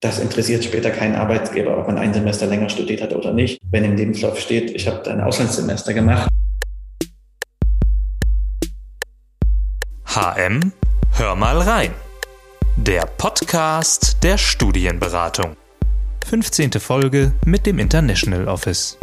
das interessiert später keinen Arbeitgeber, ob man ein Semester länger studiert hat oder nicht. Wenn im Lebenslauf steht, ich habe ein Auslandssemester gemacht. HM, hör mal rein. Der Podcast der Studienberatung. 15. Folge mit dem International Office.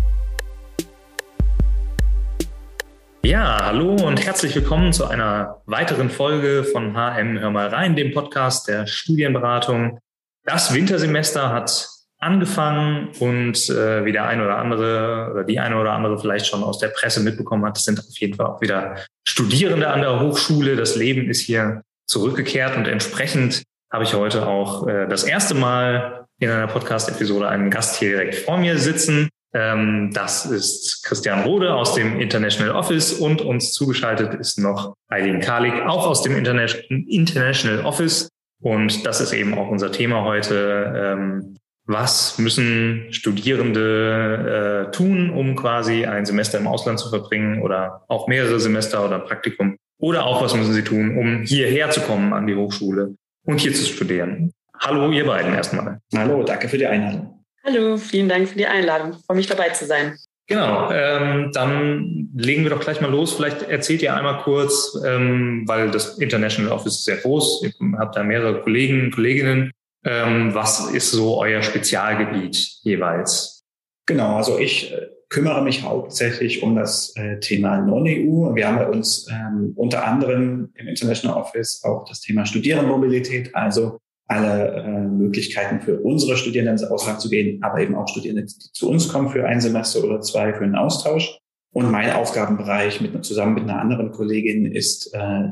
Ja, hallo und herzlich willkommen zu einer weiteren Folge von HM Hör mal rein, dem Podcast der Studienberatung. Das Wintersemester hat angefangen und äh, wie der eine oder andere oder die eine oder andere vielleicht schon aus der Presse mitbekommen hat, sind auf jeden Fall auch wieder Studierende an der Hochschule. Das Leben ist hier zurückgekehrt und entsprechend habe ich heute auch äh, das erste Mal in einer Podcast-Episode einen Gast hier direkt vor mir sitzen. Ähm, das ist Christian Rode aus dem International Office und uns zugeschaltet ist noch Eileen Kalik, auch aus dem International Office. Und das ist eben auch unser Thema heute. Ähm, was müssen Studierende äh, tun, um quasi ein Semester im Ausland zu verbringen oder auch mehrere Semester oder Praktikum? Oder auch was müssen sie tun, um hierher zu kommen an die Hochschule und hier zu studieren? Hallo, ihr beiden erstmal. Hallo, danke für die Einladung. Hallo, vielen Dank für die Einladung. Ich freue mich dabei zu sein. Genau, ähm, dann legen wir doch gleich mal los. Vielleicht erzählt ihr einmal kurz, ähm, weil das International Office ist sehr groß, ihr habt da mehrere Kollegen, Kolleginnen. Ähm, was ist so euer Spezialgebiet jeweils? Genau, also ich äh, kümmere mich hauptsächlich um das äh, Thema Non-EU. Wir haben bei uns ähm, unter anderem im International Office auch das Thema Studierendenmobilität, also alle äh, Möglichkeiten für unsere Studierenden ins Ausland zu gehen, aber eben auch Studierende, die zu uns kommen für ein Semester oder zwei für einen Austausch. Und mein Aufgabenbereich mit, zusammen mit einer anderen Kollegin ist äh,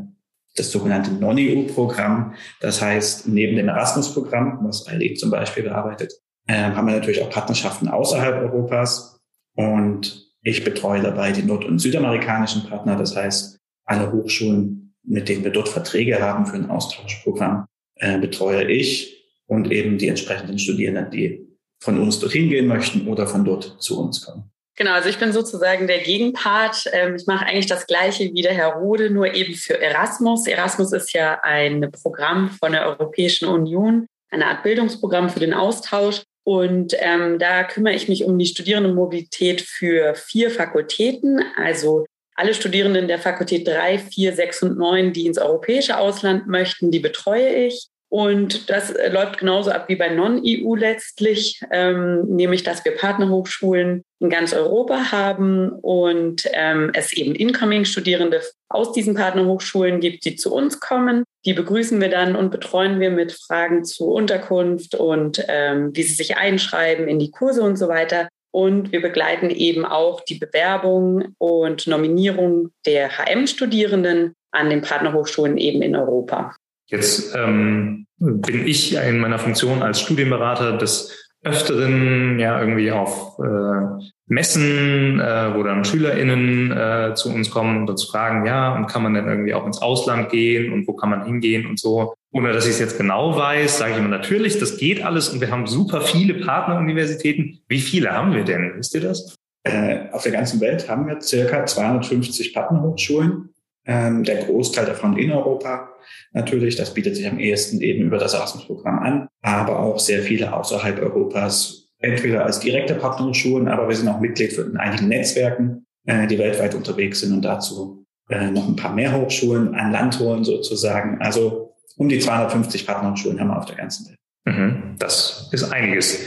das sogenannte Non-EU-Programm. Das heißt, neben dem Erasmus-Programm, was ILE zum Beispiel bearbeitet, äh, haben wir natürlich auch Partnerschaften außerhalb Europas. Und ich betreue dabei die nord- und südamerikanischen Partner. Das heißt, alle Hochschulen, mit denen wir dort Verträge haben für ein Austauschprogramm, äh, betreue ich und eben die entsprechenden Studierenden, die von uns dorthin gehen möchten oder von dort zu uns kommen. Genau, also ich bin sozusagen der Gegenpart. Ähm, ich mache eigentlich das Gleiche wie der Herr Rode, nur eben für Erasmus. Erasmus ist ja ein Programm von der Europäischen Union, eine Art Bildungsprogramm für den Austausch. Und ähm, da kümmere ich mich um die Studierendenmobilität für vier Fakultäten, also alle Studierenden der Fakultät 3, 4, 6 und 9, die ins europäische Ausland möchten, die betreue ich. Und das äh, läuft genauso ab wie bei Non-EU letztlich, ähm, nämlich dass wir Partnerhochschulen in ganz Europa haben und ähm, es eben Incoming-Studierende aus diesen Partnerhochschulen gibt, die zu uns kommen. Die begrüßen wir dann und betreuen wir mit Fragen zu Unterkunft und ähm, wie sie sich einschreiben in die Kurse und so weiter. Und wir begleiten eben auch die Bewerbung und Nominierung der HM-Studierenden an den Partnerhochschulen eben in Europa. Jetzt ähm, bin ich in meiner Funktion als Studienberater des Öfteren ja irgendwie auf äh, Messen, äh, wo dann SchülerInnen äh, zu uns kommen und uns fragen, ja, und kann man denn irgendwie auch ins Ausland gehen und wo kann man hingehen und so. Ohne dass ich es jetzt genau weiß, sage ich immer natürlich, das geht alles und wir haben super viele Partneruniversitäten. Wie viele haben wir denn? Wisst ihr das? Äh, auf der ganzen Welt haben wir circa 250 Partnerhochschulen. Ähm, der Großteil davon in Europa natürlich. Das bietet sich am ehesten eben über das Erasmus-Programm an, aber auch sehr viele außerhalb Europas, entweder als direkte Partnerhochschulen, aber wir sind auch Mitglied in einigen Netzwerken, äh, die weltweit unterwegs sind und dazu äh, noch ein paar mehr Hochschulen an Land holen sozusagen. Also um die 250 Partnerhochschulen haben wir auf der ganzen Welt. Mhm, das ist einiges.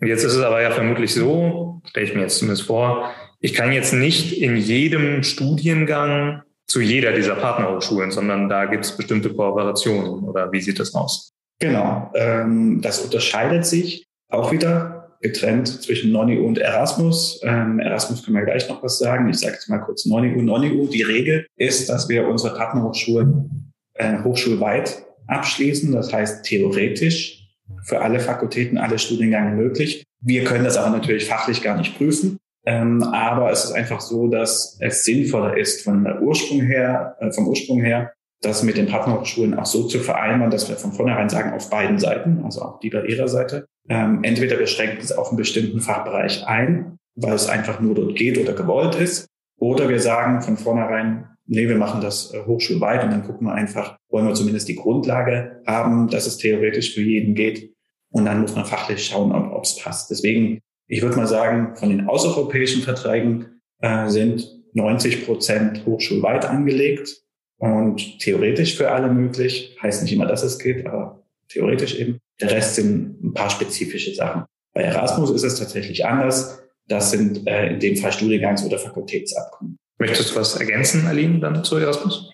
Und jetzt ist es aber ja vermutlich so, stelle ich mir jetzt zumindest vor, ich kann jetzt nicht in jedem Studiengang zu jeder dieser Partnerhochschulen, sondern da gibt es bestimmte Kooperationen oder wie sieht das aus? Genau, ähm, das unterscheidet sich auch wieder getrennt zwischen NonEU und Erasmus. Ähm, Erasmus können wir gleich noch was sagen. Ich sage jetzt mal kurz NonEU. NonEU, die Regel ist, dass wir unsere Partnerhochschulen äh, hochschulweit abschließen. Das heißt theoretisch für alle Fakultäten, alle Studiengänge möglich. Wir können das aber natürlich fachlich gar nicht prüfen. Ähm, aber es ist einfach so, dass es sinnvoller ist von der Ursprung her, äh, vom Ursprung her, das mit den Partnerhochschulen auch so zu vereinbaren, dass wir von vornherein sagen, auf beiden Seiten, also auch die bei ihrer Seite, ähm, entweder wir schränken es auf einen bestimmten Fachbereich ein, weil es einfach nur dort geht oder gewollt ist, oder wir sagen von vornherein, nee, wir machen das äh, hochschulweit und dann gucken wir einfach, wollen wir zumindest die Grundlage haben, dass es theoretisch für jeden geht Und dann muss man fachlich schauen, ob es passt. Deswegen, ich würde mal sagen, von den außereuropäischen Verträgen äh, sind 90 Prozent hochschulweit angelegt und theoretisch für alle möglich. Heißt nicht immer, dass es geht, aber theoretisch eben. Der Rest sind ein paar spezifische Sachen. Bei Erasmus ist es tatsächlich anders. Das sind äh, in dem Fall Studiengangs- oder Fakultätsabkommen. Möchtest du was ergänzen, Aline, dann zu Erasmus?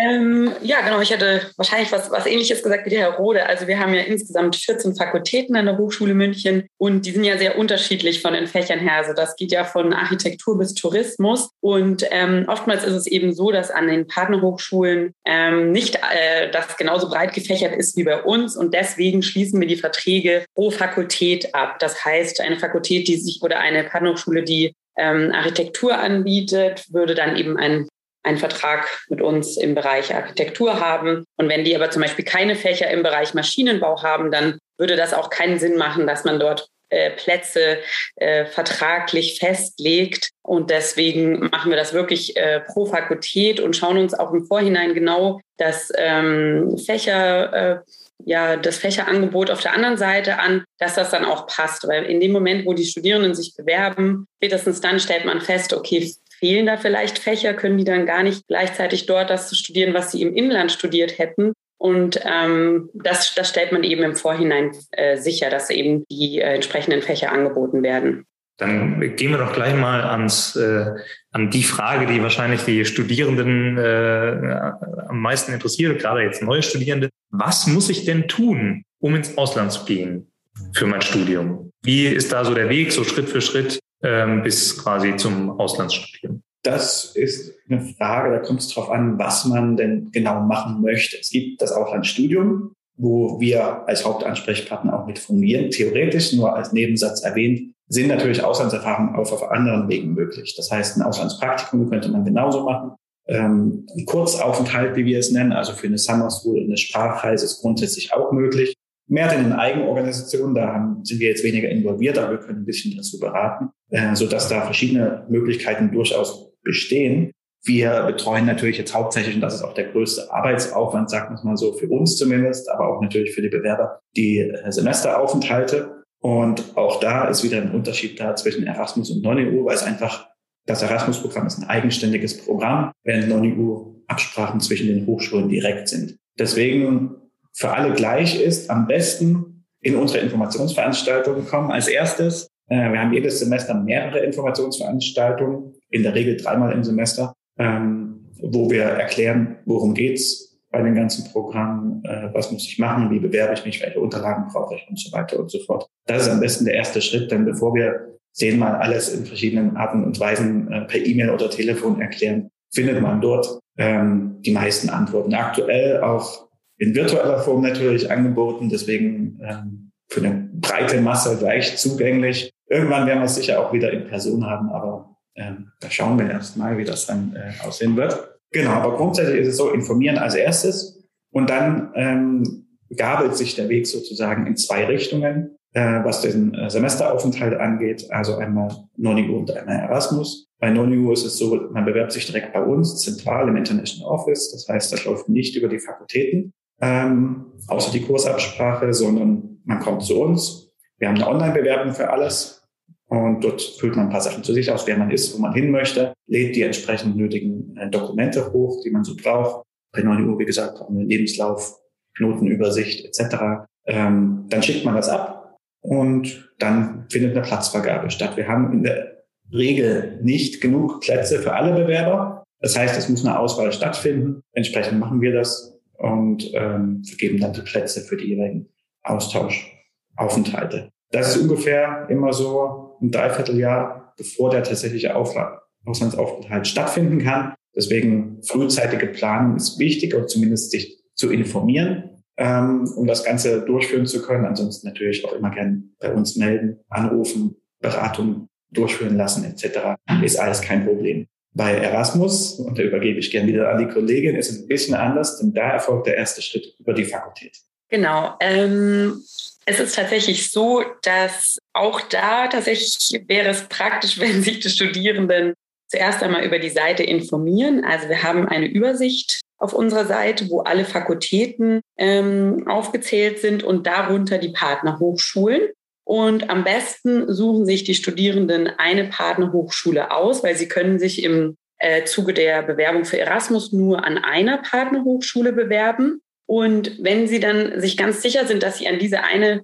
Ähm, ja, genau. Ich hätte wahrscheinlich was, was Ähnliches gesagt wie der Herr Rode. Also wir haben ja insgesamt 14 Fakultäten an der Hochschule München und die sind ja sehr unterschiedlich von den Fächern her. Also das geht ja von Architektur bis Tourismus. Und ähm, oftmals ist es eben so, dass an den Partnerhochschulen ähm, nicht äh, das genauso breit gefächert ist wie bei uns. Und deswegen schließen wir die Verträge pro Fakultät ab. Das heißt, eine Fakultät, die sich oder eine Partnerhochschule, die ähm, Architektur anbietet, würde dann eben ein einen Vertrag mit uns im Bereich Architektur haben. Und wenn die aber zum Beispiel keine Fächer im Bereich Maschinenbau haben, dann würde das auch keinen Sinn machen, dass man dort äh, Plätze äh, vertraglich festlegt. Und deswegen machen wir das wirklich äh, pro Fakultät und schauen uns auch im Vorhinein genau das ähm, Fächer, äh, ja, das Fächerangebot auf der anderen Seite an, dass das dann auch passt. Weil in dem Moment, wo die Studierenden sich bewerben, spätestens dann stellt man fest, okay, fehlen da vielleicht Fächer, können die dann gar nicht gleichzeitig dort das studieren, was sie im Inland studiert hätten. Und ähm, das, das stellt man eben im Vorhinein äh, sicher, dass eben die äh, entsprechenden Fächer angeboten werden. Dann gehen wir doch gleich mal ans, äh, an die Frage, die wahrscheinlich die Studierenden äh, am meisten interessiert, gerade jetzt neue Studierende. Was muss ich denn tun, um ins Ausland zu gehen für mein Studium? Wie ist da so der Weg, so Schritt für Schritt? Ähm, bis quasi zum Auslandsstudium? Das ist eine Frage, da kommt es darauf an, was man denn genau machen möchte. Es gibt das Auslandsstudium, wo wir als Hauptansprechpartner auch mit fungieren. Theoretisch, nur als Nebensatz erwähnt, sind natürlich Auslandserfahrungen auch auf anderen Wegen möglich. Das heißt, ein Auslandspraktikum könnte man genauso machen. Ähm, ein Kurzaufenthalt, wie wir es nennen, also für eine Summer School, eine Sprachreise ist grundsätzlich auch möglich mehr in den Eigenorganisationen, da haben, sind wir jetzt weniger involviert, aber wir können ein bisschen dazu beraten, äh, so dass da verschiedene Möglichkeiten durchaus bestehen. Wir betreuen natürlich jetzt hauptsächlich, und das ist auch der größte Arbeitsaufwand, sagt man mal so, für uns zumindest, aber auch natürlich für die Bewerber, die äh, Semesteraufenthalte. Und auch da ist wieder ein Unterschied da zwischen Erasmus und Non-EU, weil es einfach, das Erasmus-Programm ist ein eigenständiges Programm, während Non-EU Absprachen zwischen den Hochschulen direkt sind. Deswegen für alle gleich ist, am besten in unsere Informationsveranstaltungen kommen. Als erstes, äh, wir haben jedes Semester mehrere Informationsveranstaltungen, in der Regel dreimal im Semester, ähm, wo wir erklären, worum geht's bei den ganzen Programmen, äh, was muss ich machen, wie bewerbe ich mich, welche Unterlagen brauche ich und so weiter und so fort. Das ist am besten der erste Schritt, denn bevor wir zehnmal alles in verschiedenen Arten und Weisen äh, per E-Mail oder Telefon erklären, findet man dort ähm, die meisten Antworten. Aktuell auch in virtueller Form natürlich angeboten, deswegen ähm, für eine breite Masse leicht zugänglich. Irgendwann werden wir es sicher auch wieder in Person haben, aber ähm, da schauen wir erst mal, wie das dann äh, aussehen wird. Genau, aber grundsätzlich ist es so, informieren als erstes und dann ähm, gabelt sich der Weg sozusagen in zwei Richtungen, äh, was den äh, Semesteraufenthalt angeht, also einmal Nonigo und einmal Erasmus. Bei Nonigo ist es so, man bewerbt sich direkt bei uns, zentral im International Office. Das heißt, das läuft nicht über die Fakultäten, ähm, außer die Kursabsprache, sondern man kommt zu uns. Wir haben eine Online-Bewerbung für alles und dort füllt man ein paar Sachen zu sich aus, wer man ist, wo man hin möchte, lädt die entsprechend nötigen äh, Dokumente hoch, die man so braucht. Bei 9 Uhr, wie gesagt, haben wir Lebenslauf, Notenübersicht etc. Ähm, dann schickt man das ab und dann findet eine Platzvergabe statt. Wir haben in der Regel nicht genug Plätze für alle Bewerber. Das heißt, es muss eine Auswahl stattfinden. Entsprechend machen wir das und ähm, vergeben dann die Plätze für die jeweiligen Austauschaufenthalte. Das ist ungefähr immer so ein Dreivierteljahr, bevor der tatsächliche Auslandsaufenthalt stattfinden kann. Deswegen frühzeitige Planung ist wichtig und zumindest sich zu informieren, ähm, um das Ganze durchführen zu können. Ansonsten natürlich auch immer gern bei uns melden, anrufen, Beratung durchführen lassen etc. Ist alles kein Problem. Bei Erasmus, und da übergebe ich gerne wieder an die Kollegin, ist es ein bisschen anders, denn da erfolgt der erste Schritt über die Fakultät. Genau. Ähm, es ist tatsächlich so, dass auch da tatsächlich wäre es praktisch, wenn sich die Studierenden zuerst einmal über die Seite informieren. Also wir haben eine Übersicht auf unserer Seite, wo alle Fakultäten ähm, aufgezählt sind und darunter die Partnerhochschulen. Und am besten suchen sich die Studierenden eine Partnerhochschule aus, weil sie können sich im äh, Zuge der Bewerbung für Erasmus nur an einer Partnerhochschule bewerben. Und wenn Sie dann sich ganz sicher sind, dass Sie an diese eine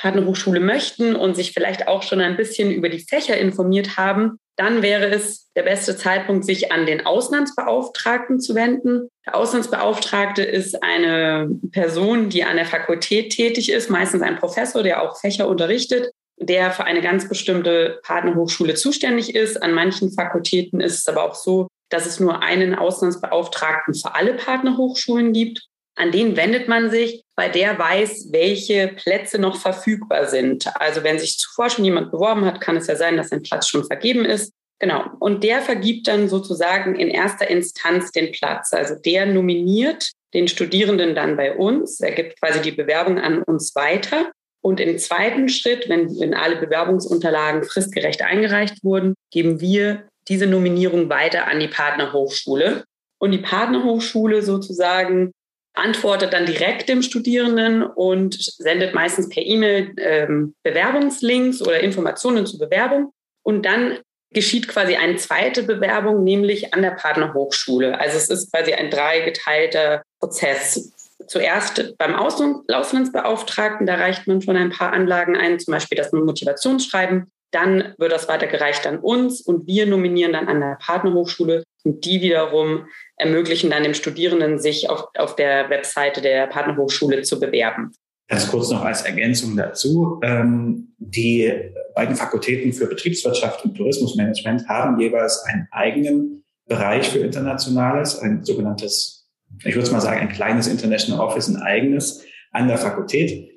Partnerhochschule möchten und sich vielleicht auch schon ein bisschen über die Fächer informiert haben, dann wäre es der beste Zeitpunkt, sich an den Auslandsbeauftragten zu wenden. Der Auslandsbeauftragte ist eine Person, die an der Fakultät tätig ist, meistens ein Professor, der auch Fächer unterrichtet, der für eine ganz bestimmte Partnerhochschule zuständig ist. An manchen Fakultäten ist es aber auch so, dass es nur einen Auslandsbeauftragten für alle Partnerhochschulen gibt. An den wendet man sich, weil der weiß, welche Plätze noch verfügbar sind. Also wenn sich zuvor schon jemand beworben hat, kann es ja sein, dass ein Platz schon vergeben ist. Genau. Und der vergibt dann sozusagen in erster Instanz den Platz. Also der nominiert den Studierenden dann bei uns. Er gibt quasi die Bewerbung an uns weiter. Und im zweiten Schritt, wenn, wenn alle Bewerbungsunterlagen fristgerecht eingereicht wurden, geben wir diese Nominierung weiter an die Partnerhochschule. Und die Partnerhochschule sozusagen antwortet dann direkt dem Studierenden und sendet meistens per E-Mail ähm, Bewerbungslinks oder Informationen zur Bewerbung. Und dann geschieht quasi eine zweite Bewerbung, nämlich an der Partnerhochschule. Also es ist quasi ein dreigeteilter Prozess. Zuerst beim Auslandsbeauftragten, da reicht man schon ein paar Anlagen ein, zum Beispiel das Motivationsschreiben. Dann wird das weitergereicht an uns und wir nominieren dann an der Partnerhochschule und die wiederum ermöglichen dann dem Studierenden, sich auf, auf der Webseite der Partnerhochschule zu bewerben. Ganz kurz noch als Ergänzung dazu. Ähm, die beiden Fakultäten für Betriebswirtschaft und Tourismusmanagement haben jeweils einen eigenen Bereich für Internationales, ein sogenanntes, ich würde mal sagen, ein kleines International Office, ein eigenes an der Fakultät.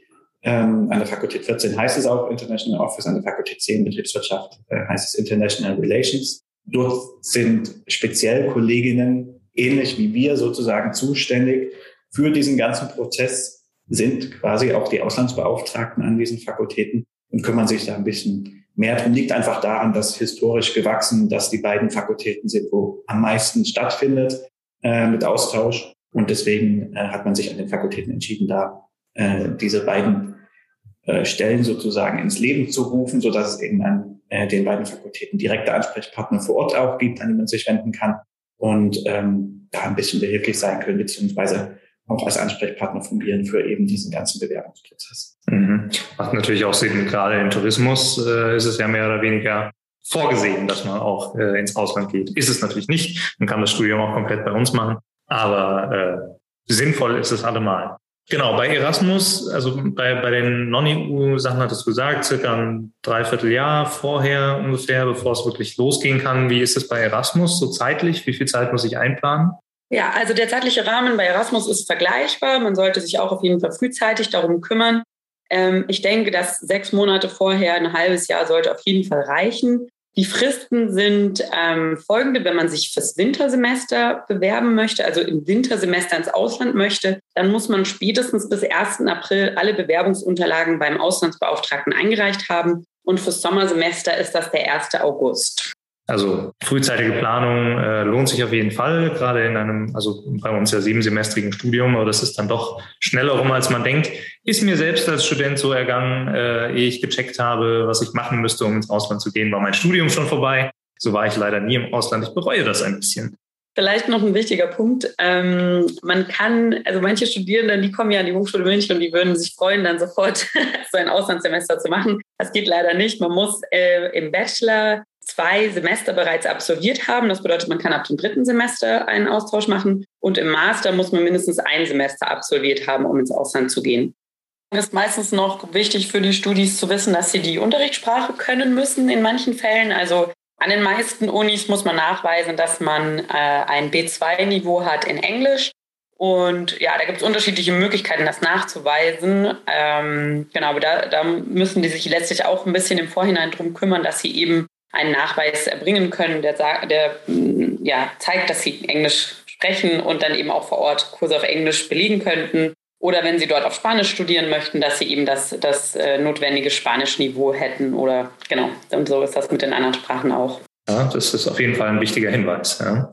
Ähm, an der Fakultät 14 heißt es auch International Office, an der Fakultät 10 Betriebswirtschaft äh, heißt es International Relations. Dort sind speziell Kolleginnen, ähnlich wie wir sozusagen, zuständig für diesen ganzen Prozess, sind quasi auch die Auslandsbeauftragten an diesen Fakultäten und kümmern sich da ein bisschen mehr drum. Liegt einfach daran, dass historisch gewachsen, dass die beiden Fakultäten sind, wo am meisten stattfindet äh, mit Austausch. Und deswegen äh, hat man sich an den Fakultäten entschieden, da äh, diese beiden äh, Stellen sozusagen ins Leben zu rufen, so dass es eben an äh, den beiden Fakultäten direkte Ansprechpartner vor Ort auch gibt, an die man sich wenden kann und ähm, da ein bisschen behilflich sein können, beziehungsweise auch als Ansprechpartner fungieren für eben diesen ganzen Bewerbungsprozess. Mhm. Macht natürlich auch Sinn, gerade im Tourismus äh, ist es ja mehr oder weniger vorgesehen, dass man auch äh, ins Ausland geht. Ist es natürlich nicht. Man kann das Studium auch komplett bei uns machen, aber äh, sinnvoll ist es allemal. Genau, bei Erasmus, also bei, bei den Non-EU-Sachen hattest du gesagt, circa ein Dreivierteljahr vorher ungefähr, bevor es wirklich losgehen kann. Wie ist es bei Erasmus so zeitlich? Wie viel Zeit muss ich einplanen? Ja, also der zeitliche Rahmen bei Erasmus ist vergleichbar. Man sollte sich auch auf jeden Fall frühzeitig darum kümmern. Ähm, ich denke, dass sechs Monate vorher, ein halbes Jahr sollte auf jeden Fall reichen. Die Fristen sind ähm, folgende, wenn man sich fürs Wintersemester bewerben möchte, also im Wintersemester ins Ausland möchte, dann muss man spätestens bis 1. April alle Bewerbungsunterlagen beim Auslandsbeauftragten eingereicht haben. Und fürs Sommersemester ist das der 1. August. Also frühzeitige Planung äh, lohnt sich auf jeden Fall, gerade in einem, also bei uns ja siebensemestrigen Studium, aber das ist dann doch schneller rum, als man denkt. Ist mir selbst als Student so ergangen, äh, ehe ich gecheckt habe, was ich machen müsste, um ins Ausland zu gehen, war mein Studium schon vorbei. So war ich leider nie im Ausland. Ich bereue das ein bisschen. Vielleicht noch ein wichtiger Punkt. Ähm, man kann, also manche Studierenden, die kommen ja an die Hochschule München und die würden sich freuen, dann sofort so ein Auslandssemester zu machen. Das geht leider nicht. Man muss äh, im Bachelor zwei Semester bereits absolviert haben. Das bedeutet, man kann ab dem dritten Semester einen Austausch machen und im Master muss man mindestens ein Semester absolviert haben, um ins Ausland zu gehen. Es ist meistens noch wichtig für die Studis zu wissen, dass sie die Unterrichtssprache können müssen in manchen Fällen. Also an den meisten Unis muss man nachweisen, dass man äh, ein B2-Niveau hat in Englisch. Und ja, da gibt es unterschiedliche Möglichkeiten, das nachzuweisen. Ähm, genau, aber da, da müssen die sich letztlich auch ein bisschen im Vorhinein drum kümmern, dass sie eben einen Nachweis erbringen können, der, der mm, ja, zeigt, dass sie Englisch sprechen und dann eben auch vor Ort Kurse auf Englisch belegen könnten. Oder wenn sie dort auf Spanisch studieren möchten, dass sie eben das, das äh, notwendige Spanischniveau hätten. Oder genau, und so ist das mit den anderen Sprachen auch. Ja, das ist auf jeden Fall ein wichtiger Hinweis. Ja.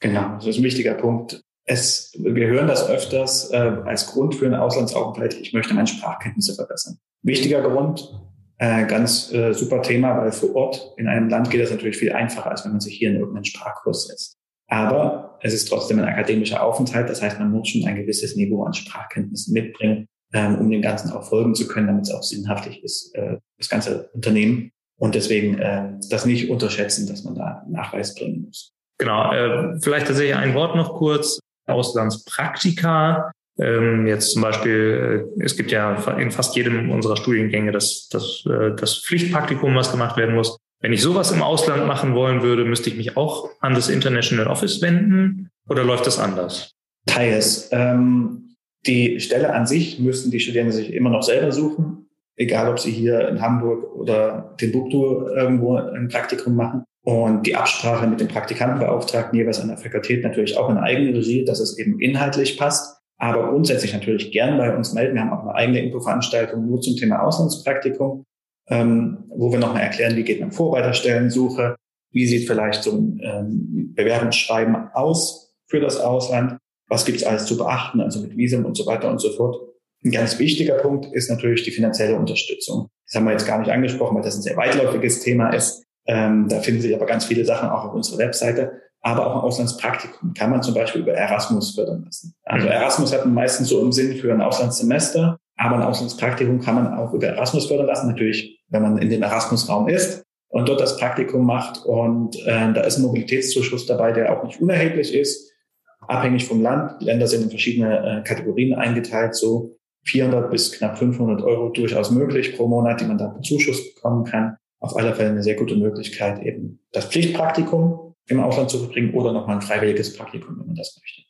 Genau, das ist ein wichtiger Punkt. es, wir hören das öfters äh, als Grund für einen Auslandsaufenthalt, ich möchte meine Sprachkenntnisse verbessern. Wichtiger Grund, äh, ganz äh, super Thema, weil vor Ort in einem Land geht das natürlich viel einfacher, als wenn man sich hier in irgendeinen Sprachkurs setzt. Aber es ist trotzdem ein akademischer Aufenthalt, das heißt, man muss schon ein gewisses Niveau an Sprachkenntnissen mitbringen, ähm, um dem Ganzen auch folgen zu können, damit es auch sinnhaftig ist, äh, das ganze Unternehmen. Und deswegen äh, das nicht unterschätzen, dass man da Nachweis bringen muss. Genau, äh, vielleicht tatsächlich ein Wort noch kurz. Auslandspraktika. Ähm, jetzt zum Beispiel, äh, es gibt ja in fast jedem unserer Studiengänge das, das, äh, das Pflichtpraktikum, was gemacht werden muss. Wenn ich sowas im Ausland machen wollen würde, müsste ich mich auch an das International Office wenden oder läuft das anders? Teils. Ähm, die Stelle an sich müssen die Studierenden sich immer noch selber suchen, egal ob sie hier in Hamburg oder Timbuktu irgendwo ein Praktikum machen. Und die Absprache mit dem Praktikantenbeauftragten jeweils an der Fakultät natürlich auch in eigener Regie, dass es eben inhaltlich passt. Aber grundsätzlich natürlich gern bei uns melden. Wir haben auch eine eigene Infoveranstaltung nur zum Thema Auslandspraktikum, ähm, wo wir nochmal erklären, wie geht man vor bei der Stellensuche, wie sieht vielleicht so ein ähm, Bewerbungsschreiben aus für das Ausland, was gibt es alles zu beachten, also mit Visum und so weiter und so fort. Ein ganz wichtiger Punkt ist natürlich die finanzielle Unterstützung. Das haben wir jetzt gar nicht angesprochen, weil das ein sehr weitläufiges Thema ist. Ähm, da finden sich aber ganz viele Sachen auch auf unserer Webseite. Aber auch ein Auslandspraktikum kann man zum Beispiel über Erasmus fördern lassen. Also mhm. Erasmus hat man meistens so im Sinn für ein Auslandssemester, aber ein Auslandspraktikum kann man auch über Erasmus fördern lassen. Natürlich, wenn man in dem Erasmus-Raum ist und dort das Praktikum macht. Und äh, da ist ein Mobilitätszuschuss dabei, der auch nicht unerheblich ist, abhängig vom Land. Die Länder sind in verschiedene äh, Kategorien eingeteilt, so 400 bis knapp 500 Euro durchaus möglich pro Monat, die man dann Zuschuss bekommen kann auf alle Fälle eine sehr gute Möglichkeit, eben das Pflichtpraktikum im Ausland zu verbringen oder nochmal ein freiwilliges Praktikum, wenn man das möchte.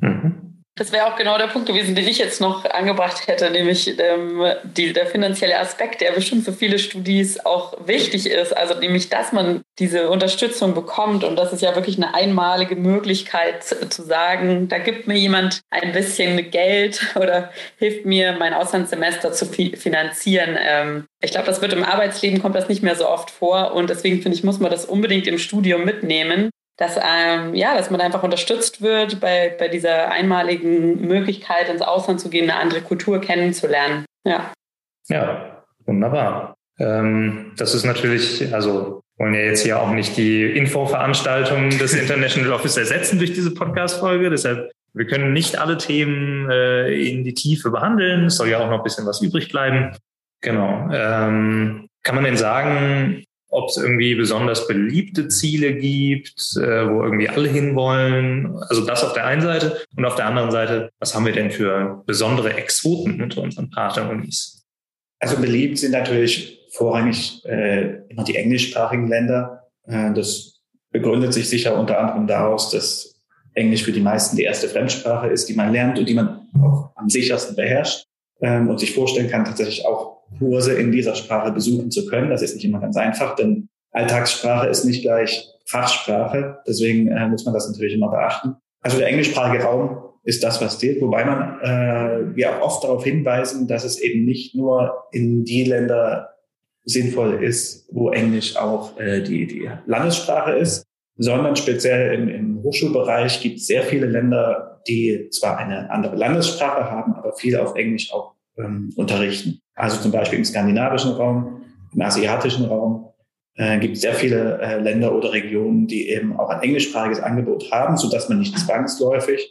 Mhm. Das wäre auch genau der Punkt gewesen, den ich jetzt noch angebracht hätte, nämlich ähm, die, der finanzielle Aspekt, der bestimmt für viele Studis auch wichtig ist. Also nämlich, dass man diese Unterstützung bekommt und das ist ja wirklich eine einmalige Möglichkeit zu sagen, da gibt mir jemand ein bisschen Geld oder hilft mir, mein Auslandssemester zu finanzieren. Ähm, ich glaube, das wird im Arbeitsleben kommt das nicht mehr so oft vor und deswegen finde ich, muss man das unbedingt im Studium mitnehmen dass, ähm, ja, dass man einfach unterstützt wird bei, bei dieser einmaligen Möglichkeit, ins Ausland zu gehen, eine andere Kultur kennenzulernen. Ja, ja wunderbar. Ähm, das ist natürlich, also wollen ja jetzt hier auch nicht die Infoveranstaltung des International Office ersetzen durch diese Podcast-Folge. Deshalb, wir können nicht alle Themen äh, in die Tiefe behandeln. Es soll ja auch noch ein bisschen was übrig bleiben. Genau. Ähm, kann man denn sagen, ob es irgendwie besonders beliebte Ziele gibt, äh, wo irgendwie alle hinwollen. Also das auf der einen Seite. Und auf der anderen Seite, was haben wir denn für besondere Exoten unter unseren Partnerunis? Also beliebt sind natürlich vorrangig äh, immer die englischsprachigen Länder. Äh, das begründet sich sicher unter anderem daraus, dass Englisch für die meisten die erste Fremdsprache ist, die man lernt und die man auch am sichersten beherrscht ähm, und sich vorstellen kann, tatsächlich auch Kurse in dieser Sprache besuchen zu können. Das ist nicht immer ganz einfach, denn Alltagssprache ist nicht gleich Fachsprache. Deswegen äh, muss man das natürlich immer beachten. Also der englischsprachige Raum ist das, was zählt, wobei man äh, wir auch oft darauf hinweisen, dass es eben nicht nur in die Länder sinnvoll ist, wo Englisch auch äh, die, die Landessprache ist, sondern speziell im, im Hochschulbereich gibt es sehr viele Länder, die zwar eine andere Landessprache haben, aber viel auf Englisch auch ähm, unterrichten. Also zum Beispiel im skandinavischen Raum, im asiatischen Raum äh, gibt es sehr viele äh, Länder oder Regionen, die eben auch ein englischsprachiges Angebot haben, so dass man nicht zwangsläufig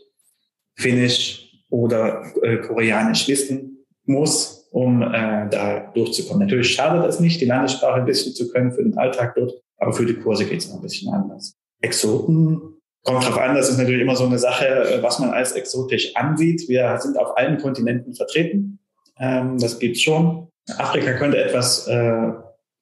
Finnisch oder äh, Koreanisch wissen muss, um äh, da durchzukommen. Natürlich schadet es nicht, die Landessprache ein bisschen zu können für den Alltag dort, aber für die Kurse geht es noch ein bisschen anders. Exoten kommt drauf an, das ist natürlich immer so eine Sache, äh, was man als exotisch ansieht. Wir sind auf allen Kontinenten vertreten. Ähm, das gibt's schon. Afrika könnte etwas äh,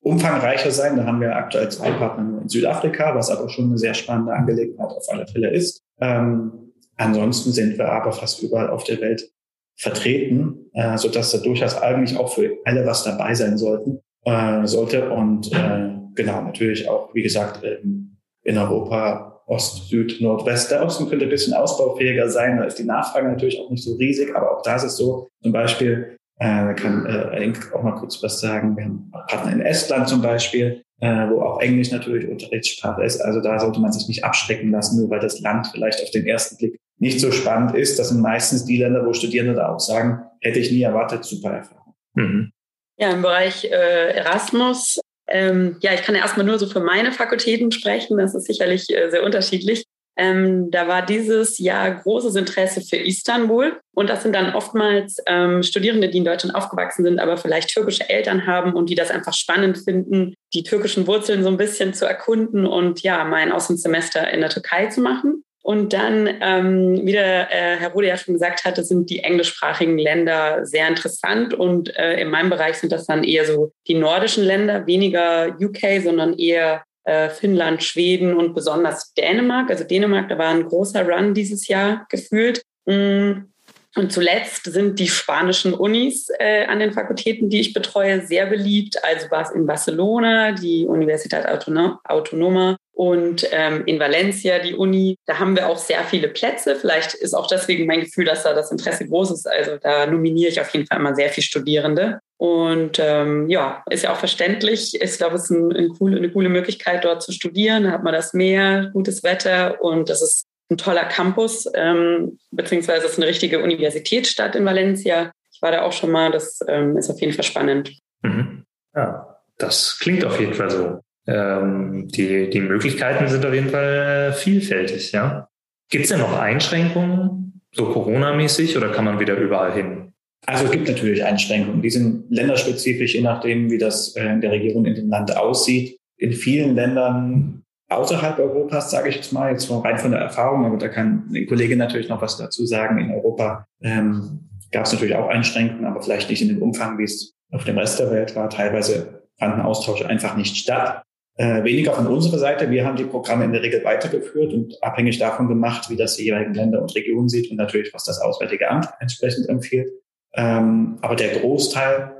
umfangreicher sein. Da haben wir aktuell zwei Partner in Südafrika, was aber schon eine sehr spannende Angelegenheit auf alle Fälle ist. Ähm, ansonsten sind wir aber fast überall auf der Welt vertreten, äh, so dass da durchaus eigentlich auch für alle was dabei sein sollten, äh, sollte. Und äh, genau, natürlich auch, wie gesagt, ähm, in Europa Ost, Süd, Nordwest. Der Osten könnte ein bisschen ausbaufähiger sein. Da ist die Nachfrage natürlich auch nicht so riesig, aber auch da ist so. Zum Beispiel äh, kann äh, auch mal kurz was sagen. Wir haben Partner in Estland zum Beispiel, äh, wo auch Englisch natürlich Unterrichtssprache ist. Also da sollte man sich nicht abschrecken lassen, nur weil das Land vielleicht auf den ersten Blick nicht so spannend ist. Das sind meistens die Länder, wo Studierende da auch sagen, hätte ich nie erwartet, super Erfahrung. Mhm. Ja, im Bereich äh, Erasmus, ähm, ja, ich kann ja erstmal nur so für meine Fakultäten sprechen. Das ist sicherlich äh, sehr unterschiedlich. Ähm, da war dieses Jahr großes Interesse für Istanbul. Und das sind dann oftmals ähm, Studierende, die in Deutschland aufgewachsen sind, aber vielleicht türkische Eltern haben und die das einfach spannend finden, die türkischen Wurzeln so ein bisschen zu erkunden und ja, mein Auslandssemester in der Türkei zu machen. Und dann, ähm, wie der äh, Herr Rode ja schon gesagt hatte, sind die englischsprachigen Länder sehr interessant. Und äh, in meinem Bereich sind das dann eher so die nordischen Länder, weniger UK, sondern eher äh, Finnland, Schweden und besonders Dänemark. Also Dänemark, da war ein großer Run dieses Jahr gefühlt. Mm. Und zuletzt sind die spanischen Unis äh, an den Fakultäten, die ich betreue, sehr beliebt. Also war es in Barcelona, die Universität Autonoma und ähm, in Valencia, die Uni. Da haben wir auch sehr viele Plätze. Vielleicht ist auch deswegen mein Gefühl, dass da das Interesse groß ist. Also da nominiere ich auf jeden Fall immer sehr viele Studierende. Und ähm, ja, ist ja auch verständlich. Ich glaube, es ist ein, ein cool, eine coole Möglichkeit, dort zu studieren. Da hat man das Meer, gutes Wetter und das ist ein toller Campus, ähm, beziehungsweise es ist eine richtige Universitätsstadt in Valencia. Ich war da auch schon mal, das ähm, ist auf jeden Fall spannend. Mhm. Ja, das klingt auf jeden Fall so. Ähm, die, die Möglichkeiten sind auf jeden Fall äh, vielfältig, ja. Gibt es denn noch Einschränkungen, so Corona-mäßig, oder kann man wieder überall hin? Also es gibt natürlich Einschränkungen. Die sind länderspezifisch, je nachdem, wie das äh, in der Regierung in dem Land aussieht. In vielen Ländern außerhalb Europas, sage ich jetzt mal, jetzt rein von der Erfahrung, aber da kann ein Kollege natürlich noch was dazu sagen. In Europa ähm, gab es natürlich auch Einschränkungen, aber vielleicht nicht in dem Umfang, wie es auf dem Rest der Welt war. Teilweise fanden Austausche einfach nicht statt. Äh, weniger von unserer Seite. Wir haben die Programme in der Regel weitergeführt und abhängig davon gemacht, wie das die jeweiligen Länder und Regionen sieht und natürlich, was das Auswärtige Amt entsprechend empfiehlt. Ähm, aber der Großteil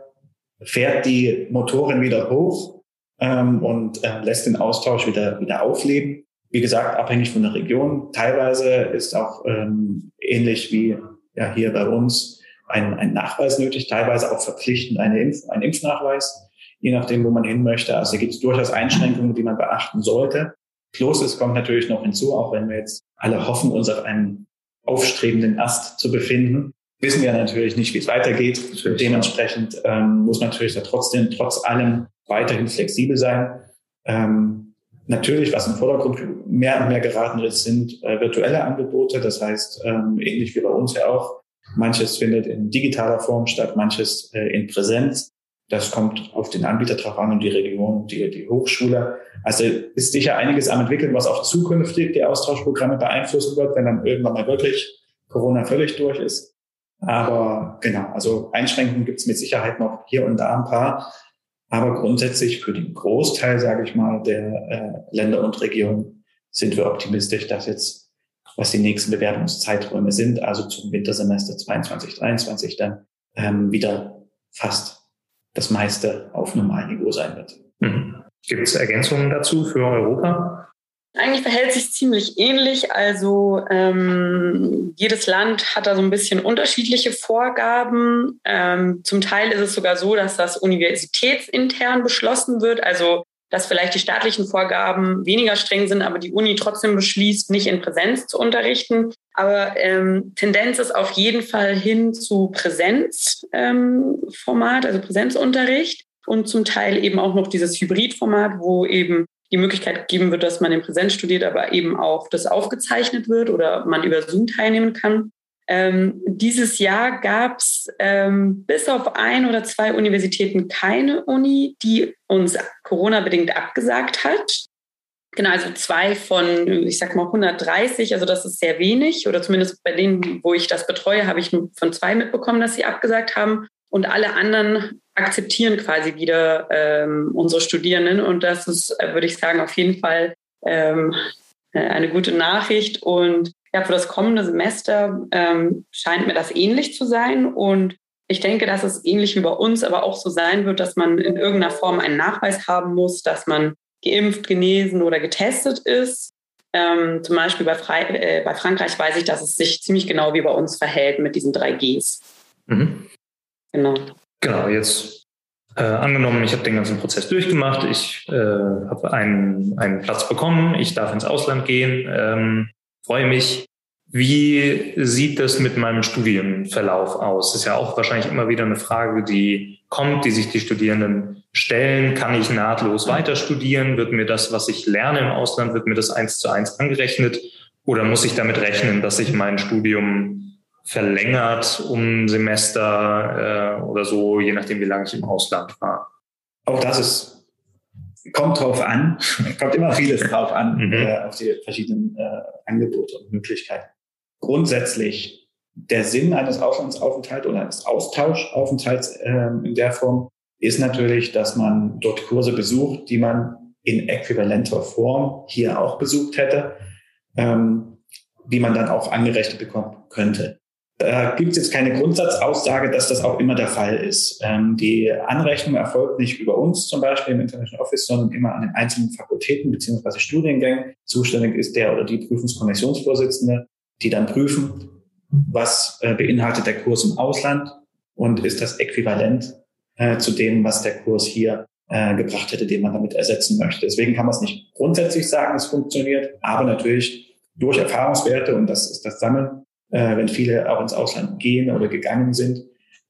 fährt die Motoren wieder hoch ähm, und äh, lässt den Austausch wieder, wieder aufleben. Wie gesagt, abhängig von der Region. Teilweise ist auch ähm, ähnlich wie ja, hier bei uns ein, ein Nachweis nötig, teilweise auch verpflichtend eine Impf ein Impfnachweis, je nachdem, wo man hin möchte. Also gibt es durchaus Einschränkungen, die man beachten sollte. Plus, es kommt natürlich noch hinzu, auch wenn wir jetzt alle hoffen, uns auf einem aufstrebenden Ast zu befinden, wissen wir natürlich nicht, wie es weitergeht. Dementsprechend ähm, muss man natürlich da trotzdem, trotz allem weiterhin flexibel sein. Ähm, natürlich, was im Vordergrund mehr und mehr geraten ist, sind äh, virtuelle Angebote. Das heißt, ähm, ähnlich wie bei uns ja auch, manches findet in digitaler Form statt, manches äh, in Präsenz. Das kommt auf den Anbieter drauf an und die Region, die, die Hochschule. Also ist sicher einiges am entwickeln, was auch zukünftig die Austauschprogramme beeinflussen wird, wenn dann irgendwann mal wirklich Corona völlig durch ist. Aber genau, also Einschränkungen gibt es mit Sicherheit noch hier und da ein paar. Aber grundsätzlich für den Großteil, sage ich mal, der äh, Länder und Regionen sind wir optimistisch, dass jetzt, was die nächsten Bewertungszeiträume sind, also zum Wintersemester 22, 23 dann ähm, wieder fast das meiste auf Normalniveau sein wird. Mhm. Gibt es Ergänzungen dazu für Europa? Eigentlich verhält sich ziemlich ähnlich. Also ähm, jedes Land hat da so ein bisschen unterschiedliche Vorgaben. Ähm, zum Teil ist es sogar so, dass das universitätsintern beschlossen wird. Also dass vielleicht die staatlichen Vorgaben weniger streng sind, aber die Uni trotzdem beschließt, nicht in Präsenz zu unterrichten. Aber ähm, Tendenz ist auf jeden Fall hin zu Präsenzformat, ähm, also Präsenzunterricht und zum Teil eben auch noch dieses Hybridformat, wo eben die Möglichkeit gegeben wird, dass man in Präsenz studiert, aber eben auch das aufgezeichnet wird oder man über Zoom teilnehmen kann. Ähm, dieses Jahr gab es ähm, bis auf ein oder zwei Universitäten keine Uni, die uns Corona-bedingt abgesagt hat. Genau, also zwei von, ich sag mal, 130, also das ist sehr wenig. Oder zumindest bei denen, wo ich das betreue, habe ich nur von zwei mitbekommen, dass sie abgesagt haben. Und alle anderen akzeptieren quasi wieder ähm, unsere Studierenden. Und das ist, äh, würde ich sagen, auf jeden Fall ähm, äh, eine gute Nachricht. Und ja, für das kommende Semester ähm, scheint mir das ähnlich zu sein. Und ich denke, dass es ähnlich wie bei uns aber auch so sein wird, dass man in irgendeiner Form einen Nachweis haben muss, dass man geimpft, genesen oder getestet ist. Ähm, zum Beispiel bei, Fre äh, bei Frankreich weiß ich, dass es sich ziemlich genau wie bei uns verhält mit diesen drei Gs. Mhm. Genau. Genau, jetzt äh, angenommen, ich habe den ganzen Prozess durchgemacht, ich äh, habe einen, einen Platz bekommen, ich darf ins Ausland gehen, ähm, freue mich. Wie sieht das mit meinem Studienverlauf aus? Das ist ja auch wahrscheinlich immer wieder eine Frage, die kommt, die sich die Studierenden stellen. Kann ich nahtlos weiter studieren? Wird mir das, was ich lerne im Ausland, wird mir das eins zu eins angerechnet? Oder muss ich damit rechnen, dass sich mein Studium verlängert um Semester äh, oder so, je nachdem, wie lange ich im Ausland war? Auch das ist, kommt drauf an, kommt immer vieles drauf an, mhm. äh, auf die verschiedenen äh, Angebote und Möglichkeiten. Grundsätzlich der Sinn eines Auslandsaufenthalts oder eines Austauschaufenthalts äh, in der Form ist natürlich, dass man dort Kurse besucht, die man in äquivalenter Form hier auch besucht hätte, ähm, die man dann auch angerechnet bekommen könnte. Da gibt es jetzt keine Grundsatzaussage, dass das auch immer der Fall ist. Ähm, die Anrechnung erfolgt nicht über uns zum Beispiel im International Office, sondern immer an den einzelnen Fakultäten beziehungsweise Studiengängen. Zuständig ist der oder die Prüfungskommissionsvorsitzende, die dann prüfen, was äh, beinhaltet der Kurs im Ausland und ist das äquivalent äh, zu dem, was der Kurs hier äh, gebracht hätte, den man damit ersetzen möchte. Deswegen kann man es nicht grundsätzlich sagen, es funktioniert, aber natürlich durch Erfahrungswerte und das ist das Sammeln äh, wenn viele auch ins Ausland gehen oder gegangen sind.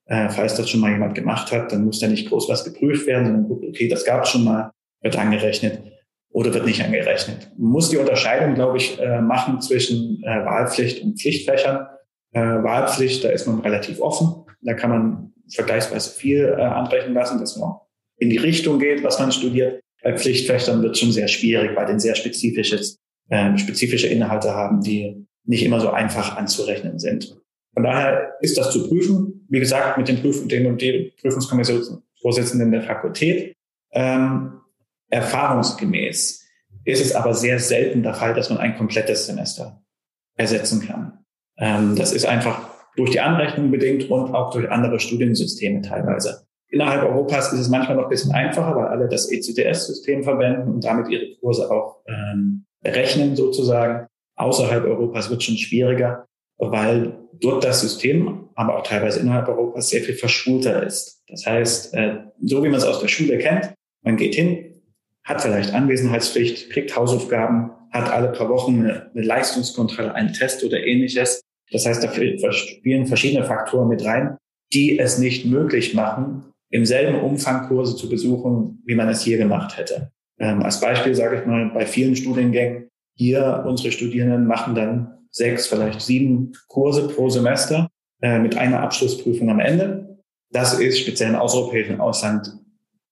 Äh, falls das schon mal jemand gemacht hat, dann muss da nicht groß was geprüft werden, sondern guckt, okay, das gab es schon mal, wird angerechnet oder wird nicht angerechnet. Man muss die Unterscheidung, glaube ich, äh, machen zwischen äh, Wahlpflicht und Pflichtfächern. Äh, Wahlpflicht, da ist man relativ offen. Da kann man vergleichsweise viel äh, anrechnen lassen, dass man in die Richtung geht, was man studiert. Bei Pflichtfächern wird es schon sehr schwierig, weil den sehr spezifisches, äh, spezifische Inhalte haben, die nicht immer so einfach anzurechnen sind. Von daher ist das zu prüfen, wie gesagt, mit den, Prüf den den Prüfungskommissionsvorsitzenden der Fakultät. Ähm, erfahrungsgemäß ist es aber sehr selten der Fall, dass man ein komplettes Semester ersetzen kann. Ähm, das ist einfach durch die Anrechnung bedingt und auch durch andere Studiensysteme teilweise. Innerhalb Europas ist es manchmal noch ein bisschen einfacher, weil alle das ECTS-System verwenden und damit ihre Kurse auch ähm, berechnen sozusagen. Außerhalb Europas wird schon schwieriger, weil dort das System, aber auch teilweise innerhalb Europas sehr viel verschulter ist. Das heißt, äh, so wie man es aus der Schule kennt, man geht hin, hat vielleicht Anwesenheitspflicht, kriegt Hausaufgaben, hat alle paar Wochen eine, Leistungskontrolle, einen Test oder ähnliches. Das heißt, da spielen verschiedene Faktoren mit rein, die es nicht möglich machen, im selben Umfang Kurse zu besuchen, wie man es hier gemacht hätte. Ähm, als Beispiel sage ich mal, bei vielen Studiengängen hier, unsere Studierenden machen dann sechs, vielleicht sieben Kurse pro Semester äh, mit einer Abschlussprüfung am Ende. Das ist speziell im außereuropäischen Ausland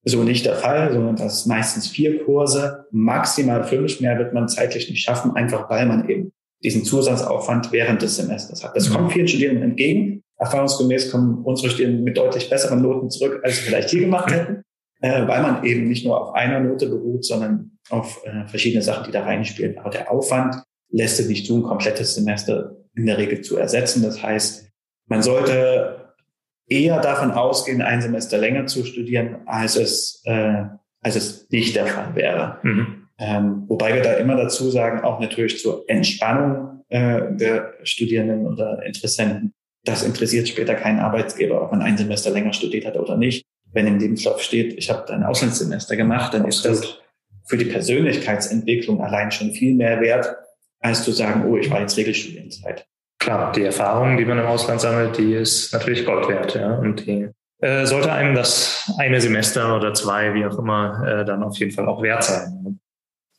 so nicht der Fall, sondern das ist meistens vier Kurse, maximal fünf. Mehr wird man zeitlich nicht schaffen, einfach weil man eben diesen Zusatzaufwand während des Semesters hat. Das mhm. kommt vielen Studierenden entgegen. Erfahrungsgemäß kommen unsere Studierenden mit deutlich besseren Noten zurück, als sie vielleicht hier gemacht hätten, äh, weil man eben nicht nur auf einer Note beruht, sondern auf äh, verschiedene Sachen, die da reinspielen. Aber der Aufwand lässt es nicht zu, ein komplettes Semester in der Regel zu ersetzen. Das heißt, man sollte eher davon ausgehen, ein Semester länger zu studieren, als es, äh, als es nicht der Fall wäre. Mhm. Ähm, wobei wir da immer dazu sagen, auch natürlich zur Entspannung äh, der Studierenden oder Interessenten. Das interessiert später keinen Arbeitsgeber, ob man ein Semester länger studiert hat oder nicht. Wenn im Lebenslauf steht, ich habe ein Auslandssemester gemacht, dann ist das für die Persönlichkeitsentwicklung allein schon viel mehr wert, als zu sagen, oh, ich war jetzt Regelstudienzeit. Klar, die Erfahrung, die man im Ausland sammelt, die ist natürlich Gold wert, ja. Und die äh, sollte einem das eine Semester oder zwei, wie auch immer, äh, dann auf jeden Fall auch wert sein.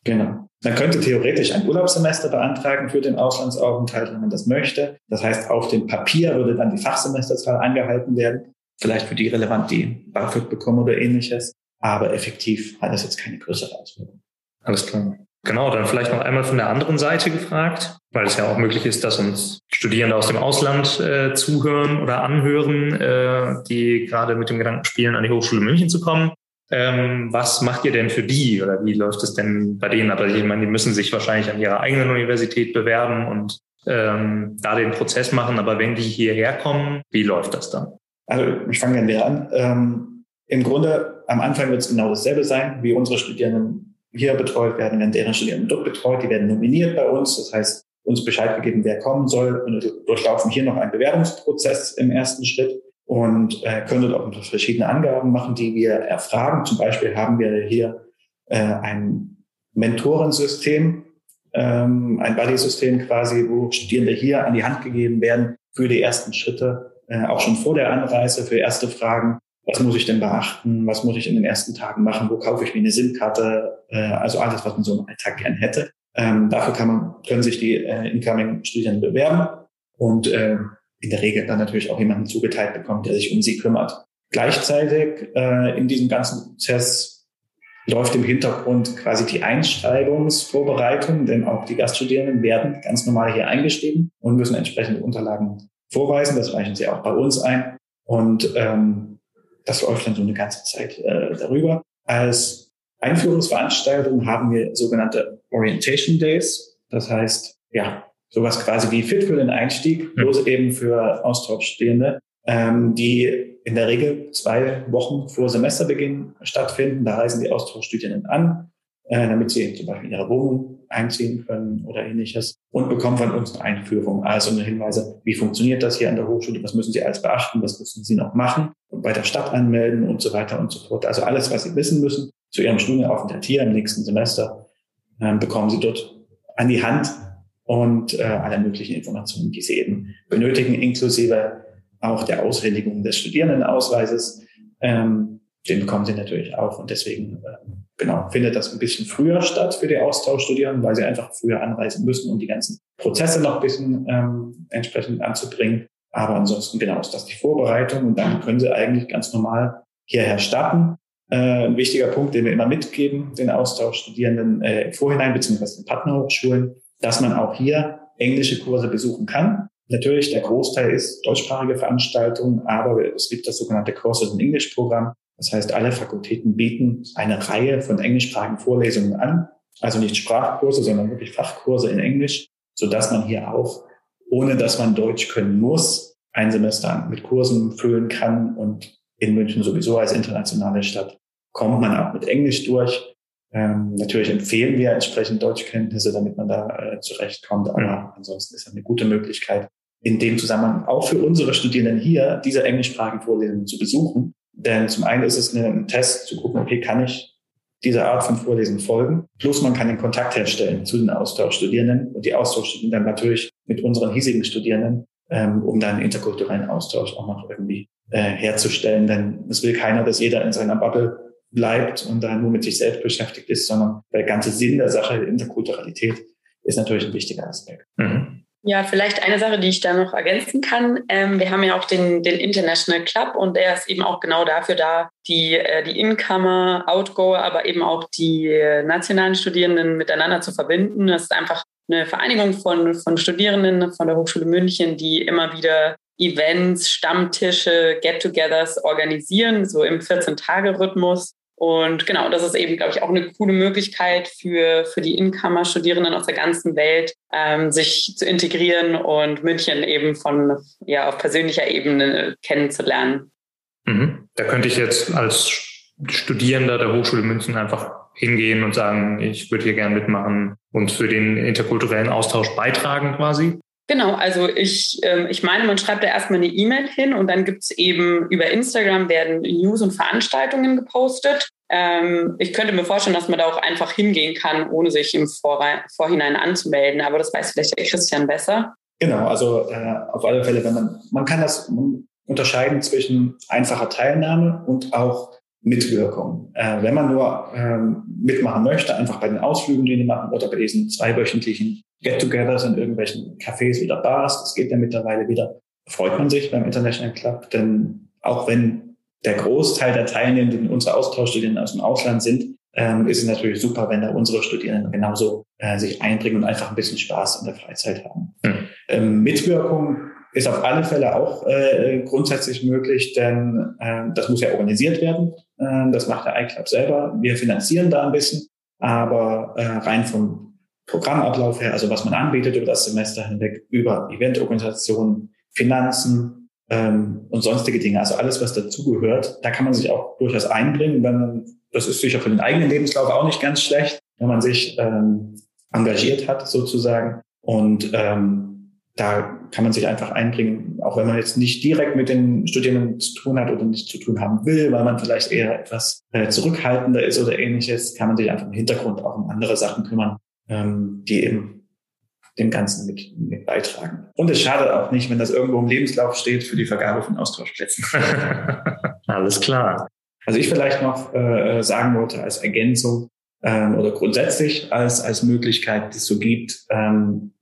Genau. Man könnte theoretisch ein Urlaubssemester beantragen für den Auslandsaufenthalt, wenn man das möchte. Das heißt, auf dem Papier würde dann die Fachsemesterzahl angehalten werden. Vielleicht für die relevant, die BAföG bekommen oder ähnliches aber effektiv hat das jetzt keine größere Auswirkung. Alles klar. Genau, dann vielleicht noch einmal von der anderen Seite gefragt, weil es ja auch möglich ist, dass uns Studierende aus dem Ausland äh, zuhören oder anhören, äh, die gerade mit dem Gedanken spielen, an die Hochschule München zu kommen. Ähm, was macht ihr denn für die oder wie läuft es denn bei denen? Aber ich meine, die müssen sich wahrscheinlich an ihrer eigenen Universität bewerben und ähm, da den Prozess machen. Aber wenn die hierher kommen, wie läuft das dann? Also ich fange gerne an. Ähm, Im Grunde am Anfang wird es genau dasselbe sein, wie unsere Studierenden hier betreut werden, werden deren Studierenden dort betreut. Die werden nominiert bei uns. Das heißt, uns Bescheid gegeben, wer kommen soll und durchlaufen hier noch einen Bewerbungsprozess im ersten Schritt und äh, können dort auch verschiedene Angaben machen, die wir erfragen. Zum Beispiel haben wir hier äh, ein Mentorensystem, ähm, ein Buddy-System quasi, wo Studierende hier an die Hand gegeben werden für die ersten Schritte, äh, auch schon vor der Anreise, für erste Fragen. Was muss ich denn beachten? Was muss ich in den ersten Tagen machen? Wo kaufe ich mir eine SIM-Karte? Äh, also alles, was man so im Alltag gern hätte. Ähm, dafür kann man, können sich die äh, Incoming-Studierenden bewerben und äh, in der Regel dann natürlich auch jemanden zugeteilt bekommt, der sich um sie kümmert. Gleichzeitig äh, in diesem ganzen Prozess läuft im Hintergrund quasi die Einschreibungsvorbereitung, denn auch die Gaststudierenden werden ganz normal hier eingeschrieben und müssen entsprechende Unterlagen vorweisen. Das reichen sie auch bei uns ein. Und ähm, das läuft dann so eine ganze Zeit äh, darüber. Als Einführungsveranstaltung haben wir sogenannte Orientation Days. Das heißt, ja, sowas quasi wie Fit für den Einstieg, hm. bloß eben für Austauschstehende, ähm, die in der Regel zwei Wochen vor Semesterbeginn stattfinden. Da reisen die Austauschstudierenden an, äh, damit sie zum Beispiel in ihre Wohnung einziehen können oder ähnliches und bekommen von uns eine Einführung, also eine Hinweise, wie funktioniert das hier an der Hochschule, was müssen sie alles beachten, was müssen sie noch machen und bei der Stadt anmelden und so weiter und so fort. Also alles, was sie wissen müssen zu ihrem Studienaufenthalt hier im nächsten Semester, äh, bekommen sie dort an die Hand und äh, alle möglichen Informationen, die sie eben benötigen, inklusive auch der Aushändigung des Studierendenausweises. Ähm, den bekommen sie natürlich auch und deswegen äh, genau findet das ein bisschen früher statt für die Austauschstudierenden, weil sie einfach früher anreisen müssen, um die ganzen Prozesse noch ein bisschen ähm, entsprechend anzubringen. Aber ansonsten genau ist das die Vorbereitung und dann können sie eigentlich ganz normal hierher starten. Äh, ein wichtiger Punkt, den wir immer mitgeben, den Austauschstudierenden äh, im Vorhinein beziehungsweise den Partnerhochschulen, dass man auch hier englische Kurse besuchen kann. Natürlich, der Großteil ist deutschsprachige Veranstaltungen, aber es gibt das sogenannte Courses in English Programm. Das heißt, alle Fakultäten bieten eine Reihe von englischsprachigen Vorlesungen an. Also nicht Sprachkurse, sondern wirklich Fachkurse in Englisch, so dass man hier auch, ohne dass man Deutsch können muss, ein Semester mit Kursen füllen kann. Und in München sowieso als internationale Stadt kommt man auch mit Englisch durch. Ähm, natürlich empfehlen wir entsprechend Deutschkenntnisse, damit man da äh, zurechtkommt. Aber ansonsten ist es eine gute Möglichkeit, in dem Zusammenhang auch für unsere Studierenden hier diese englischsprachigen Vorlesungen zu besuchen. Denn zum einen ist es ein Test zu gucken, okay, kann ich dieser Art von Vorlesungen folgen? Plus man kann den Kontakt herstellen zu den Austauschstudierenden und die Austauschstudierenden dann natürlich mit unseren hiesigen Studierenden, ähm, um dann interkulturellen Austausch auch noch irgendwie äh, herzustellen. Denn es will keiner, dass jeder in seiner Bubble bleibt und da nur mit sich selbst beschäftigt ist, sondern der ganze Sinn der Sache, Interkulturalität, ist natürlich ein wichtiger Aspekt. Mhm. Ja, vielleicht eine Sache, die ich da noch ergänzen kann. Ähm, wir haben ja auch den, den International Club und der ist eben auch genau dafür da, die, äh, die Incomer, Outgoer, aber eben auch die äh, nationalen Studierenden miteinander zu verbinden. Das ist einfach eine Vereinigung von, von Studierenden von der Hochschule München, die immer wieder Events, Stammtische, Get-togethers organisieren, so im 14-Tage-Rhythmus. Und genau, das ist eben, glaube ich, auch eine coole Möglichkeit für, für die Inkammer-Studierenden aus der ganzen Welt, ähm, sich zu integrieren und München eben von, ja, auf persönlicher Ebene kennenzulernen. Mhm. Da könnte ich jetzt als Studierender der Hochschule München einfach hingehen und sagen, ich würde hier gerne mitmachen und für den interkulturellen Austausch beitragen quasi. Genau, also ich, ähm, ich meine, man schreibt da erstmal eine E-Mail hin und dann gibt es eben über Instagram werden News und Veranstaltungen gepostet. Ähm, ich könnte mir vorstellen, dass man da auch einfach hingehen kann, ohne sich im Vorhinein anzumelden. Aber das weiß vielleicht der Christian besser. Genau, also äh, auf alle Fälle, wenn man, man kann das unterscheiden zwischen einfacher Teilnahme und auch Mitwirkung. Äh, wenn man nur ähm, mitmachen möchte, einfach bei den Ausflügen, die die machen, oder bei diesen zweiwöchentlichen Get-togethers in irgendwelchen Cafés oder Bars, das geht ja mittlerweile wieder, freut man sich beim International Club, denn auch wenn der Großteil der Teilnehmenden unsere Austauschstudierenden aus dem Ausland sind, ähm, ist es natürlich super, wenn da unsere Studierenden genauso äh, sich einbringen und einfach ein bisschen Spaß in der Freizeit haben. Mhm. Ähm, Mitwirkung ist auf alle Fälle auch äh, grundsätzlich möglich, denn äh, das muss ja organisiert werden. Äh, das macht der iClub selber. Wir finanzieren da ein bisschen, aber äh, rein vom Programmablauf her, also was man anbietet über das Semester hinweg, über Eventorganisation, Finanzen ähm, und sonstige Dinge, also alles, was dazugehört, da kann man sich auch durchaus einbringen. Wenn man, das ist sicher für den eigenen Lebenslauf auch nicht ganz schlecht, wenn man sich ähm, engagiert hat sozusagen. Und ähm, da kann man sich einfach einbringen, auch wenn man jetzt nicht direkt mit den Studierenden zu tun hat oder nicht zu tun haben will, weil man vielleicht eher etwas äh, zurückhaltender ist oder ähnliches, kann man sich einfach im Hintergrund auch um andere Sachen kümmern ähm, die eben dem Ganzen mit, mit beitragen. Und es schadet auch nicht, wenn das irgendwo im Lebenslauf steht für die Vergabe von Austauschplätzen. Alles klar. Also ich vielleicht noch äh, sagen wollte als Ergänzung ähm, oder grundsätzlich als, als Möglichkeit, die es so gibt, ähm,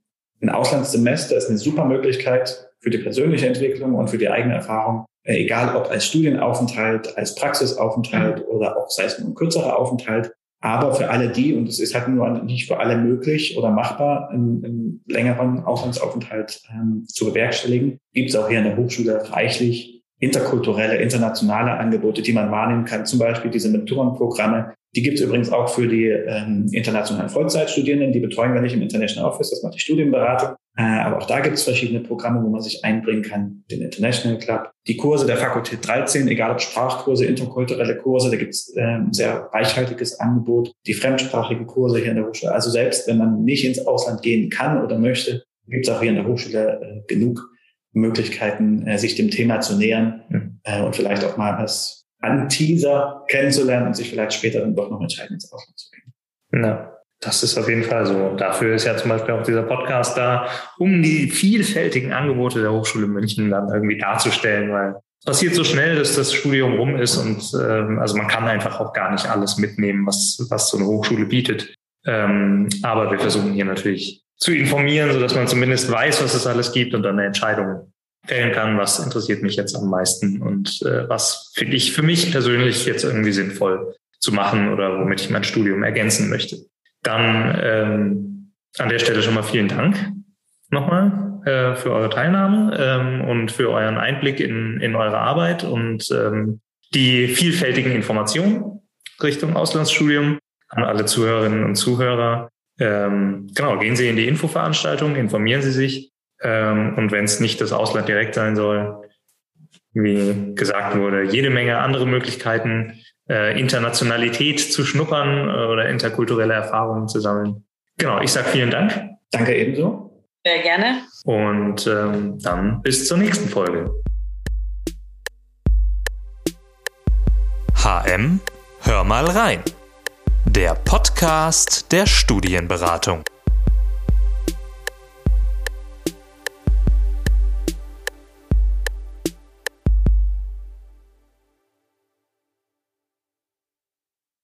ein Auslandssemester ist eine super Möglichkeit für die persönliche Entwicklung und für die eigene Erfahrung, äh, egal ob als Studienaufenthalt, als Praxisaufenthalt oder auch sei es nur ein kürzerer Aufenthalt. Aber für alle die, und es ist halt nur nicht für alle möglich oder machbar, einen, einen längeren Auslandsaufenthalt ähm, zu bewerkstelligen, gibt es auch hier an der Hochschule reichlich interkulturelle, internationale Angebote, die man wahrnehmen kann. Zum Beispiel diese Mentorenprogramme. Die gibt es übrigens auch für die ähm, internationalen Vollzeitstudierenden. Die betreuen wir nicht im International Office, das macht die Studienberatung. Äh, aber auch da gibt es verschiedene Programme, wo man sich einbringen kann. Den International Club, die Kurse der Fakultät 13, egal ob Sprachkurse, interkulturelle Kurse, da gibt es äh, ein sehr reichhaltiges Angebot. Die fremdsprachige Kurse hier in der Hochschule. Also selbst wenn man nicht ins Ausland gehen kann oder möchte, gibt es auch hier in der Hochschule äh, genug Möglichkeiten, äh, sich dem Thema zu nähern mhm. äh, und vielleicht auch mal was an Teaser kennenzulernen und sich vielleicht später dann doch noch entscheiden, ins Ausland zu gehen. Ja, das ist auf jeden Fall so. Dafür ist ja zum Beispiel auch dieser Podcast da, um die vielfältigen Angebote der Hochschule München dann irgendwie darzustellen, weil es passiert so schnell, dass das Studium rum ist und ähm, also man kann einfach auch gar nicht alles mitnehmen, was, was so eine Hochschule bietet. Ähm, aber wir versuchen hier natürlich zu informieren, so dass man zumindest weiß, was es alles gibt und dann eine Entscheidung fällen kann, was interessiert mich jetzt am meisten und äh, was finde ich für mich persönlich jetzt irgendwie sinnvoll zu machen oder womit ich mein Studium ergänzen möchte. Dann ähm, an der Stelle schon mal vielen Dank nochmal äh, für eure Teilnahme ähm, und für euren Einblick in, in eure Arbeit und ähm, die vielfältigen Informationen Richtung Auslandsstudium an alle Zuhörerinnen und Zuhörer. Ähm, genau, gehen Sie in die Infoveranstaltung, informieren Sie sich. Ähm, und wenn es nicht das Ausland direkt sein soll, wie gesagt wurde, jede Menge andere Möglichkeiten, äh, Internationalität zu schnuppern äh, oder interkulturelle Erfahrungen zu sammeln. Genau, ich sage vielen Dank. Danke ebenso. Sehr gerne. Und ähm, dann bis zur nächsten Folge. HM, hör mal rein der Podcast der Studienberatung.